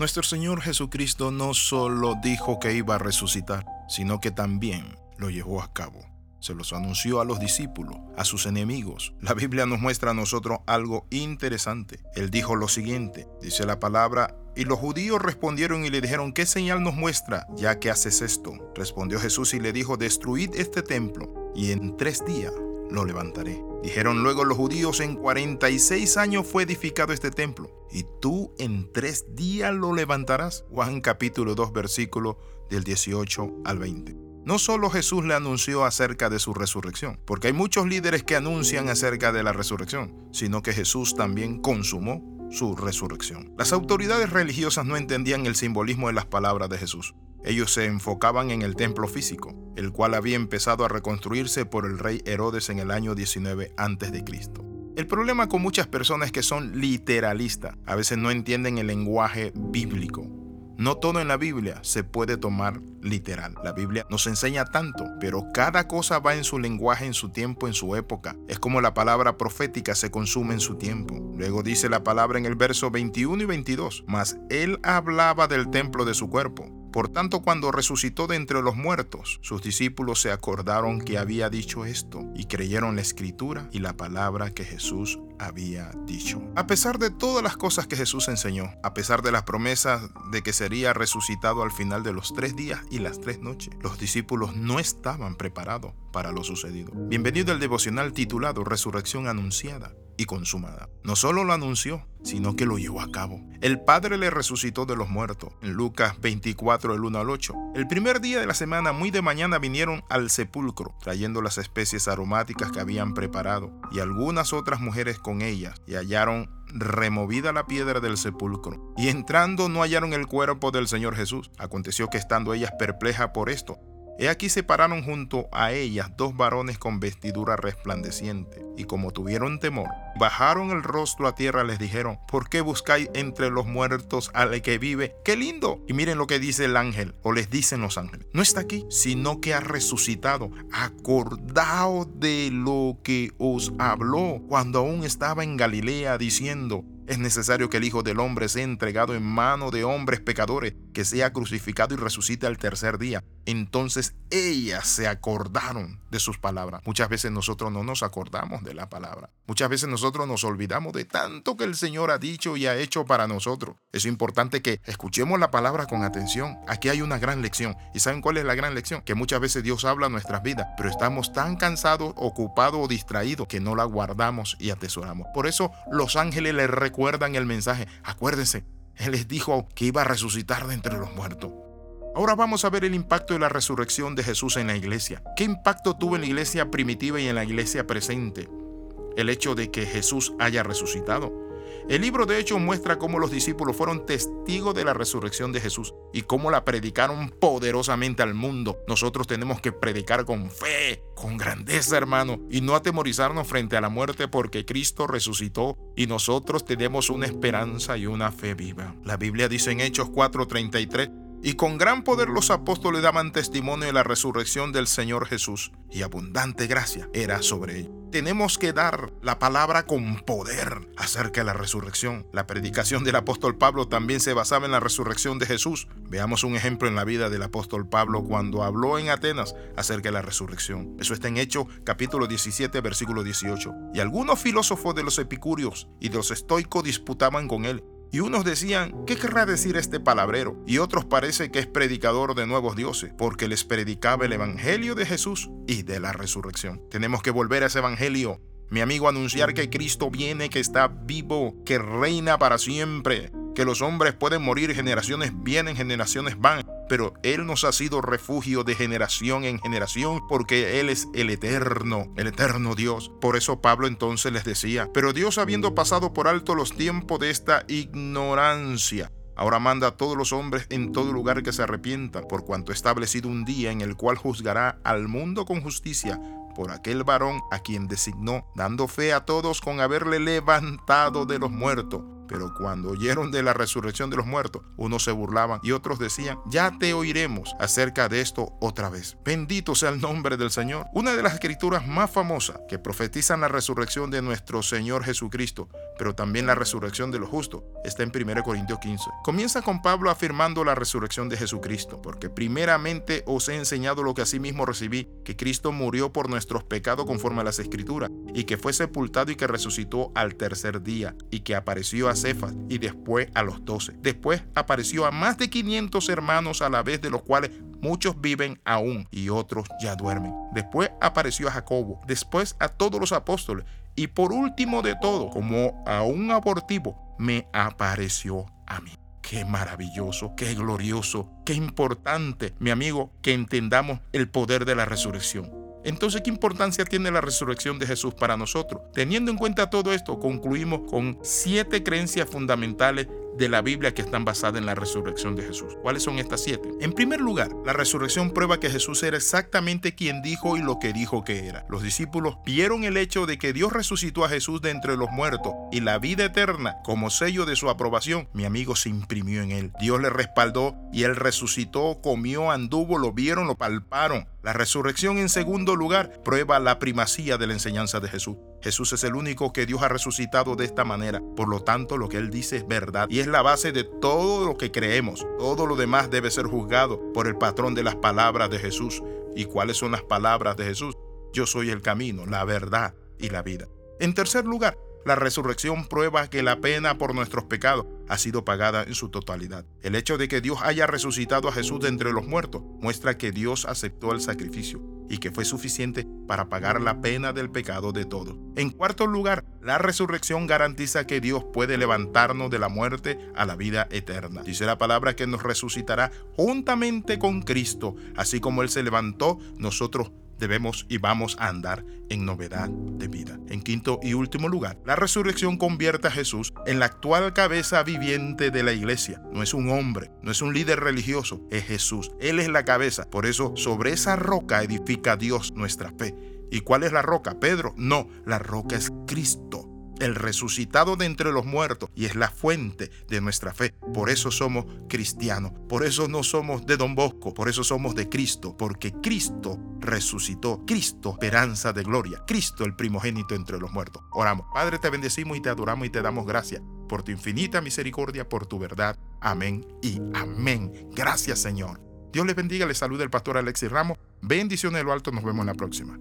Nuestro Señor Jesucristo no solo dijo que iba a resucitar, sino que también lo llevó a cabo. Se los anunció a los discípulos, a sus enemigos. La Biblia nos muestra a nosotros algo interesante. Él dijo lo siguiente, dice la palabra, y los judíos respondieron y le dijeron, ¿qué señal nos muestra ya que haces esto? Respondió Jesús y le dijo, destruid este templo y en tres días lo levantaré. Dijeron luego los judíos, en 46 años fue edificado este templo, y tú en tres días lo levantarás. Juan capítulo 2 versículo del 18 al 20. No solo Jesús le anunció acerca de su resurrección, porque hay muchos líderes que anuncian acerca de la resurrección, sino que Jesús también consumó su resurrección. Las autoridades religiosas no entendían el simbolismo de las palabras de Jesús. Ellos se enfocaban en el templo físico, el cual había empezado a reconstruirse por el rey Herodes en el año 19 a.C. El problema con muchas personas que son literalistas. A veces no entienden el lenguaje bíblico. No todo en la Biblia se puede tomar literal. La Biblia nos enseña tanto, pero cada cosa va en su lenguaje, en su tiempo, en su época. Es como la palabra profética se consume en su tiempo. Luego dice la palabra en el verso 21 y 22, mas él hablaba del templo de su cuerpo por tanto, cuando resucitó de entre los muertos, sus discípulos se acordaron que había dicho esto y creyeron la escritura y la palabra que Jesús había dicho. A pesar de todas las cosas que Jesús enseñó, a pesar de las promesas de que sería resucitado al final de los tres días y las tres noches, los discípulos no estaban preparados para lo sucedido. Bienvenido al devocional titulado Resurrección Anunciada y consumada. No solo lo anunció, sino que lo llevó a cabo. El Padre le resucitó de los muertos. En Lucas 24, el 1 al 8. El primer día de la semana, muy de mañana, vinieron al sepulcro, trayendo las especies aromáticas que habían preparado, y algunas otras mujeres con ellas, y hallaron removida la piedra del sepulcro. Y entrando no hallaron el cuerpo del Señor Jesús. Aconteció que estando ellas perplejas por esto, He aquí se pararon junto a ellas dos varones con vestidura resplandeciente, y como tuvieron temor, bajaron el rostro a tierra, les dijeron, ¿por qué buscáis entre los muertos al que vive? ¡Qué lindo! Y miren lo que dice el ángel, o les dicen los ángeles, no está aquí, sino que ha resucitado. Acordaos de lo que os habló cuando aún estaba en Galilea, diciendo, es necesario que el Hijo del Hombre sea entregado en mano de hombres pecadores, que sea crucificado y resucite al tercer día. Entonces ellas se acordaron de sus palabras. Muchas veces nosotros no nos acordamos de la palabra. Muchas veces nosotros nos olvidamos de tanto que el Señor ha dicho y ha hecho para nosotros. Es importante que escuchemos la palabra con atención. Aquí hay una gran lección. ¿Y saben cuál es la gran lección? Que muchas veces Dios habla a nuestras vidas, pero estamos tan cansados, ocupados o distraídos que no la guardamos y atesoramos. Por eso los ángeles le recuerdan recuerdan el mensaje. Acuérdense, Él les dijo que iba a resucitar de entre los muertos. Ahora vamos a ver el impacto de la resurrección de Jesús en la iglesia. ¿Qué impacto tuvo en la iglesia primitiva y en la iglesia presente? El hecho de que Jesús haya resucitado. El libro de Hechos muestra cómo los discípulos fueron testigos de la resurrección de Jesús y cómo la predicaron poderosamente al mundo. Nosotros tenemos que predicar con fe, con grandeza, hermano, y no atemorizarnos frente a la muerte porque Cristo resucitó y nosotros tenemos una esperanza y una fe viva. La Biblia dice en Hechos 4:33, y con gran poder los apóstoles daban testimonio de la resurrección del Señor Jesús, y abundante gracia era sobre ellos. Tenemos que dar la palabra con poder acerca de la resurrección. La predicación del apóstol Pablo también se basaba en la resurrección de Jesús. Veamos un ejemplo en la vida del apóstol Pablo cuando habló en Atenas acerca de la resurrección. Eso está en Hechos capítulo 17 versículo 18. Y algunos filósofos de los epicúreos y de los estoicos disputaban con él y unos decían, ¿qué querrá decir este palabrero? Y otros parece que es predicador de nuevos dioses, porque les predicaba el Evangelio de Jesús y de la resurrección. Tenemos que volver a ese Evangelio. Mi amigo, anunciar que Cristo viene, que está vivo, que reina para siempre, que los hombres pueden morir, generaciones vienen, generaciones van, pero Él nos ha sido refugio de generación en generación porque Él es el eterno, el eterno Dios. Por eso Pablo entonces les decía, pero Dios habiendo pasado por alto los tiempos de esta ignorancia, Ahora manda a todos los hombres en todo lugar que se arrepientan, por cuanto ha establecido un día en el cual juzgará al mundo con justicia por aquel varón a quien designó, dando fe a todos con haberle levantado de los muertos Pero cuando oyeron de la resurrección de los muertos, unos se burlaban y otros decían, ya te oiremos acerca de esto otra vez. Bendito sea el nombre del Señor. Una de las escrituras más famosas que profetizan la resurrección de nuestro Señor Jesucristo, pero también la resurrección de los justos, está en 1 Corintios 15. Comienza con Pablo afirmando la resurrección de Jesucristo, porque primeramente os he enseñado lo que asimismo recibí, que Cristo murió por nuestros pecados conforme a las escrituras, y que fue sepultado y que resucitó al tercer día, y que apareció a Cefas y después a los doce. Después apareció a más de 500 hermanos a la vez, de los cuales muchos viven aún y otros ya duermen. Después apareció a Jacobo, después a todos los apóstoles y por último de todo, como a un abortivo, me apareció a mí. Qué maravilloso, qué glorioso, qué importante, mi amigo, que entendamos el poder de la resurrección. Entonces, ¿qué importancia tiene la resurrección de Jesús para nosotros? Teniendo en cuenta todo esto, concluimos con siete creencias fundamentales de la Biblia que están basadas en la resurrección de Jesús. ¿Cuáles son estas siete? En primer lugar, la resurrección prueba que Jesús era exactamente quien dijo y lo que dijo que era. Los discípulos vieron el hecho de que Dios resucitó a Jesús de entre los muertos y la vida eterna como sello de su aprobación. Mi amigo se imprimió en él. Dios le respaldó y él resucitó, comió, anduvo, lo vieron, lo palparon. La resurrección en segundo lugar prueba la primacía de la enseñanza de Jesús. Jesús es el único que Dios ha resucitado de esta manera. Por lo tanto, lo que Él dice es verdad y es la base de todo lo que creemos. Todo lo demás debe ser juzgado por el patrón de las palabras de Jesús. ¿Y cuáles son las palabras de Jesús? Yo soy el camino, la verdad y la vida. En tercer lugar, la resurrección prueba que la pena por nuestros pecados ha sido pagada en su totalidad. El hecho de que Dios haya resucitado a Jesús de entre los muertos muestra que Dios aceptó el sacrificio y que fue suficiente para pagar la pena del pecado de todos. En cuarto lugar, la resurrección garantiza que Dios puede levantarnos de la muerte a la vida eterna. Dice la palabra que nos resucitará juntamente con Cristo, así como Él se levantó, nosotros debemos y vamos a andar en novedad de vida. En quinto y último lugar, la resurrección convierte a Jesús en la actual cabeza viviente de la iglesia. No es un hombre, no es un líder religioso, es Jesús. Él es la cabeza. Por eso, sobre esa roca edifica Dios nuestra fe. ¿Y cuál es la roca? Pedro, no, la roca es Cristo el resucitado de entre los muertos y es la fuente de nuestra fe. Por eso somos cristianos, por eso no somos de Don Bosco, por eso somos de Cristo, porque Cristo resucitó, Cristo esperanza de gloria, Cristo el primogénito entre los muertos. Oramos, Padre, te bendecimos y te adoramos y te damos gracias por tu infinita misericordia, por tu verdad. Amén y amén. Gracias Señor. Dios les bendiga, les saluda el pastor Alexis Ramos. Bendiciones de lo alto, nos vemos en la próxima.